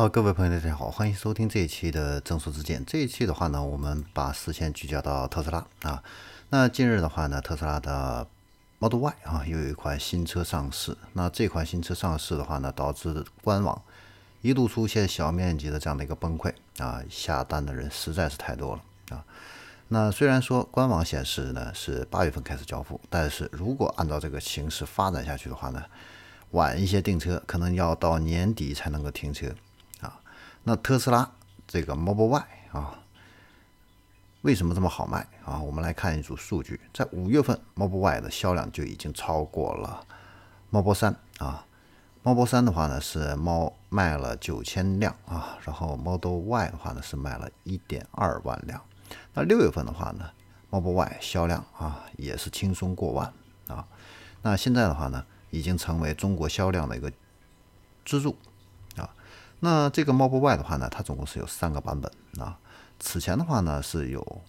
好，各位朋友，大家好，欢迎收听这一期的正说之见。这一期的话呢，我们把视线聚焦到特斯拉啊。那近日的话呢，特斯拉的 Model Y 啊，又有一款新车上市。那这款新车上市的话呢，导致官网一度出现小面积的这样的一个崩溃啊，下单的人实在是太多了啊。那虽然说官网显示呢是八月份开始交付，但是如果按照这个形势发展下去的话呢，晚一些订车可能要到年底才能够停车。那特斯拉这个 Model Y 啊。为什么这么好卖啊？我们来看一组数据，在五月份，Model Y 的销量就已经超过了 Model 3啊。Model 3的话呢是猫卖了九千辆啊，然后 Model Y 的话呢是卖了一点二万辆。那六月份的话呢，Model Y 销量啊也是轻松过万啊。那现在的话呢，已经成为中国销量的一个支柱。那这个 Model Y 的话呢，它总共是有三个版本啊。此前的话呢是有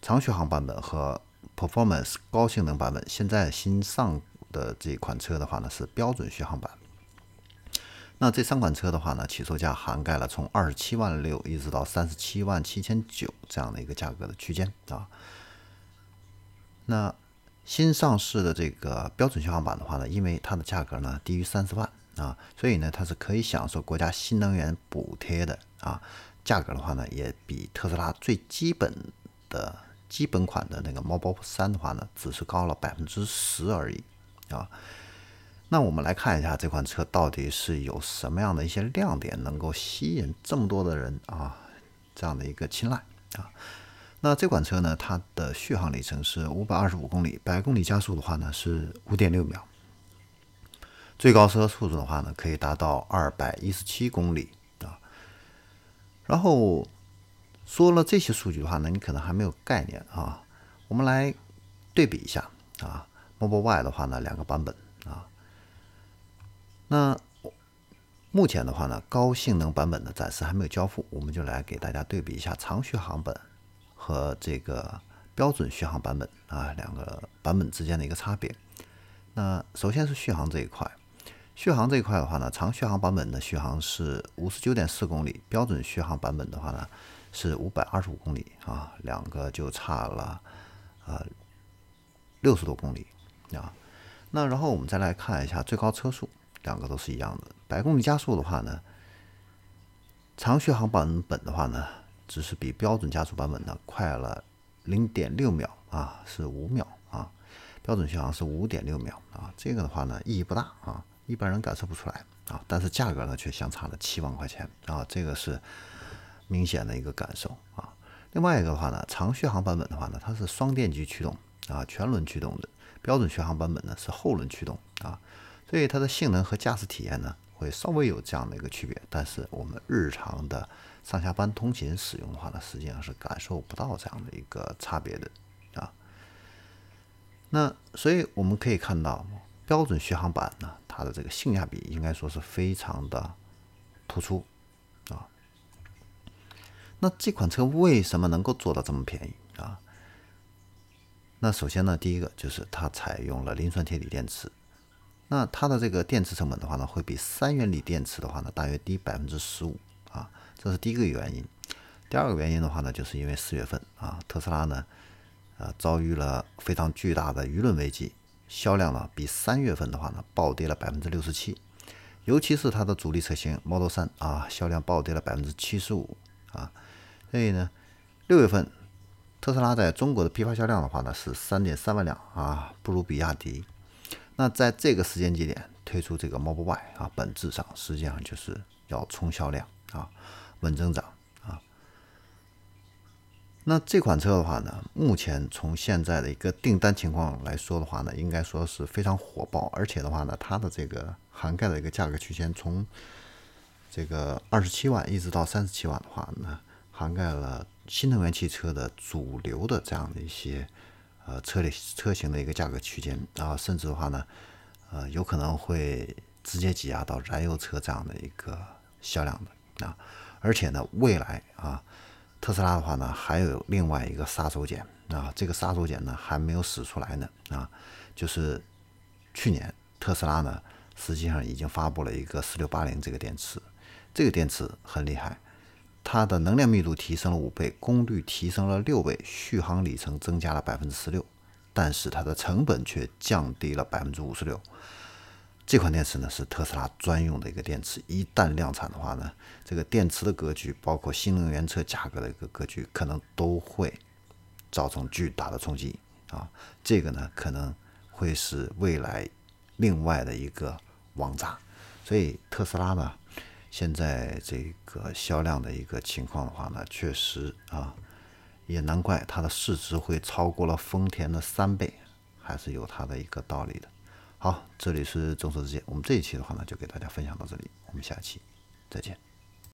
长续航版本和 Performance 高性能版本，现在新上的这款车的话呢是标准续航版。那这三款车的话呢，起售价涵盖了从二十七万六一直到三十七万七千九这样的一个价格的区间啊。那新上市的这个标准续航版的话呢，因为它的价格呢低于三十万啊，所以呢它是可以享受国家新能源补贴的啊。价格的话呢，也比特斯拉最基本的基本款的那个 Model 3的话呢，只是高了百分之十而已啊。那我们来看一下这款车到底是有什么样的一些亮点，能够吸引这么多的人啊这样的一个青睐啊。那这款车呢，它的续航里程是五百二十五公里，百公里加速的话呢是五点六秒，最高车速的话呢可以达到二百一十七公里啊。然后说了这些数据的话呢，你可能还没有概念啊。我们来对比一下啊，Model Y 的话呢，两个版本啊。那目前的话呢，高性能版本呢暂时还没有交付，我们就来给大家对比一下长续航本和这个标准续航版本啊两个版本之间的一个差别。那首先是续航这一块。续航这一块的话呢，长续航版本的续航是五十九点四公里，标准续航版本的话呢是五百二十五公里啊，两个就差了呃六十多公里啊。那然后我们再来看一下最高车速，两个都是一样的，百公里加速的话呢，长续航版本的话呢，只是比标准加速版本呢快了零点六秒啊，是五秒啊，标准续航是五点六秒啊，这个的话呢意义不大啊。一般人感受不出来啊，但是价格呢却相差了七万块钱啊，这个是明显的一个感受啊。另外一个的话呢，长续航版本的话呢，它是双电机驱动啊，全轮驱动的；标准续航版本呢是后轮驱动啊，所以它的性能和驾驶体验呢会稍微有这样的一个区别。但是我们日常的上下班通勤使用的话呢，实际上是感受不到这样的一个差别的啊。那所以我们可以看到。标准续航版呢，它的这个性价比应该说是非常的突出啊。那这款车为什么能够做到这么便宜啊？那首先呢，第一个就是它采用了磷酸铁锂电池，那它的这个电池成本的话呢，会比三元锂电池的话呢，大约低百分之十五啊，这是第一个原因。第二个原因的话呢，就是因为四月份啊，特斯拉呢，呃，遭遇了非常巨大的舆论危机。销量呢，比三月份的话呢，暴跌了百分之六十七，尤其是它的主力车型 Model 3啊，销量暴跌了百分之七十五啊。所以呢，六月份特斯拉在中国的批发销量的话呢，是三点三万辆啊，不如比亚迪。那在这个时间节点推出这个 Model Y 啊，本质上实际上就是要冲销量啊，稳增长。那这款车的话呢，目前从现在的一个订单情况来说的话呢，应该说是非常火爆，而且的话呢，它的这个涵盖的一个价格区间，从这个二十七万一直到三十七万的话呢，涵盖了新能源汽车的主流的这样的一些呃车类车型的一个价格区间啊，甚至的话呢，呃，有可能会直接挤压到燃油车这样的一个销量的啊，而且呢，未来啊。特斯拉的话呢，还有另外一个杀手锏啊，这个杀手锏呢还没有使出来呢啊，就是去年特斯拉呢实际上已经发布了一个四六八零这个电池，这个电池很厉害，它的能量密度提升了五倍，功率提升了六倍，续航里程增加了百分之十六，但是它的成本却降低了百分之五十六。这款电池呢是特斯拉专用的一个电池，一旦量产的话呢，这个电池的格局，包括新能源车价格的一个格局，可能都会造成巨大的冲击啊！这个呢可能会是未来另外的一个王炸。所以特斯拉呢，现在这个销量的一个情况的话呢，确实啊，也难怪它的市值会超过了丰田的三倍，还是有它的一个道理的。好，这里是众说之见。我们这一期的话呢，就给大家分享到这里。我们下期再见。